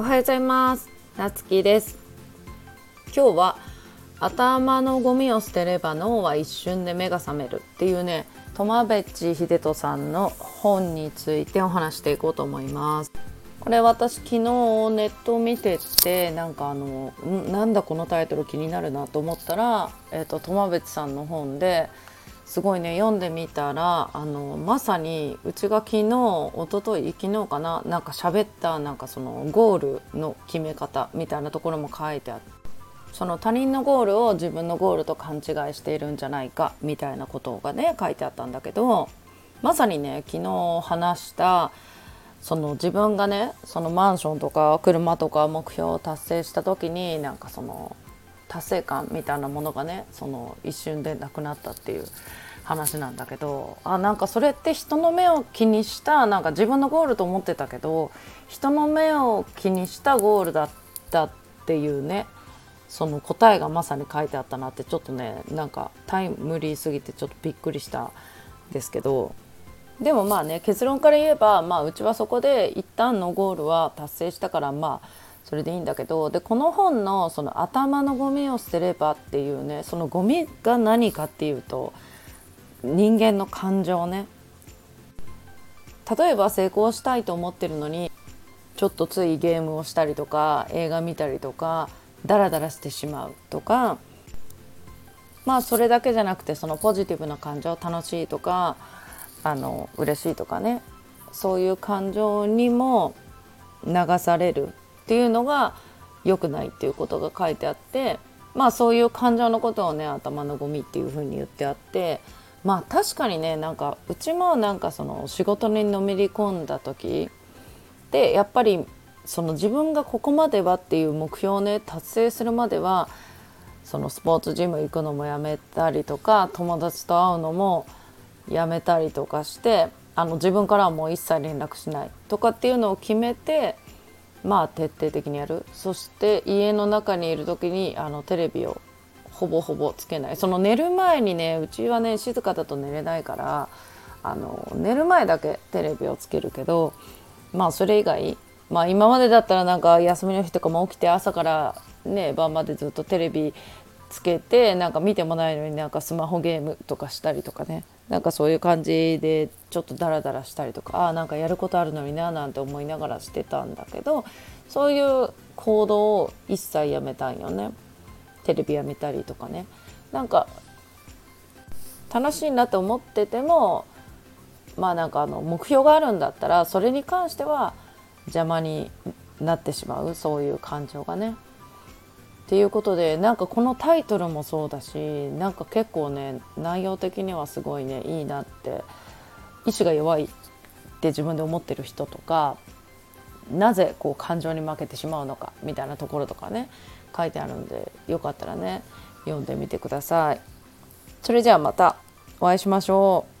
おはようございます。なつきです。今日は頭のゴミを捨てれば脳は一瞬で目が覚めるっていうね友部地秀人さんの本についてお話していこうと思います。これ私昨日ネットを見ててなんかあのなんだこのタイトル気になるなと思ったら、えーと、友別さんの本ですごいね読んでみたらあのまさにうちが昨日一昨日昨日かななんか喋ったなんかそのゴールの決め方みたいなところも書いてあってその他人のゴールを自分のゴールと勘違いしているんじゃないかみたいなことがね書いてあったんだけどまさにね昨日話したその自分がねそのマンションとか車とか目標を達成した時になんかその達成感みたいなものがねその一瞬でなくなったっていう話なんだけどあなんかそれって人の目を気にしたなんか自分のゴールと思ってたけど人の目を気にしたゴールだったっていうねその答えがまさに書いてあったなってちょっとねなんかタイムリーすぎてちょっとびっくりしたんですけど。でもまあね結論から言えば、まあ、うちはそこで一旦のゴールは達成したからまあそれでいいんだけどでこの本のその頭のゴミを捨てればっていうねそのゴミが何かっていうと人間の感情ね。例えば成功したいと思ってるのにちょっとついゲームをしたりとか映画見たりとかダラダラしてしまうとかまあそれだけじゃなくてそのポジティブな感情楽しいとかあの嬉しいとかね。そういう感情にも流される。っていうのが良くないっていうことが書いてあってまあそういう感情のことをね頭のゴミっていうふうに言ってあってまあ確かにねなんかうちもなんかその仕事にのめり込んだ時でやっぱりその自分がここまではっていう目標をね達成するまではそのスポーツジム行くのもやめたりとか友達と会うのもやめたりとかしてあの自分からはもう一切連絡しないとかっていうのを決めてまあ徹底的にやる。そして家の中にいる時にあのテレビをほぼほぼつけない。その寝る前にねうちはね静かだと寝れないからあの寝る前だけテレビをつけるけどまあそれ以外まあ今までだったらなんか休みの日とかも起きて朝からね晩までずっとテレビつけてなんか見てもないのになんかスマホゲームとかしたりとかね。なんかそういう感じでちょっとダラダラしたりとかあなんかやることあるのにななんて思いながらしてたんだけどそういう行動を一切やめたんよねテレビやめたりとかねなんか楽しいなと思っててもまあなんかあの目標があるんだったらそれに関しては邪魔になってしまうそういう感情がね。っていうことでなんかこのタイトルもそうだしなんか結構ね内容的にはすごいねいいなって意志が弱いって自分で思ってる人とかなぜこう感情に負けてしまうのかみたいなところとかね書いてあるんでよかったらね読んでみてください。それじゃあまたお会いしましょう。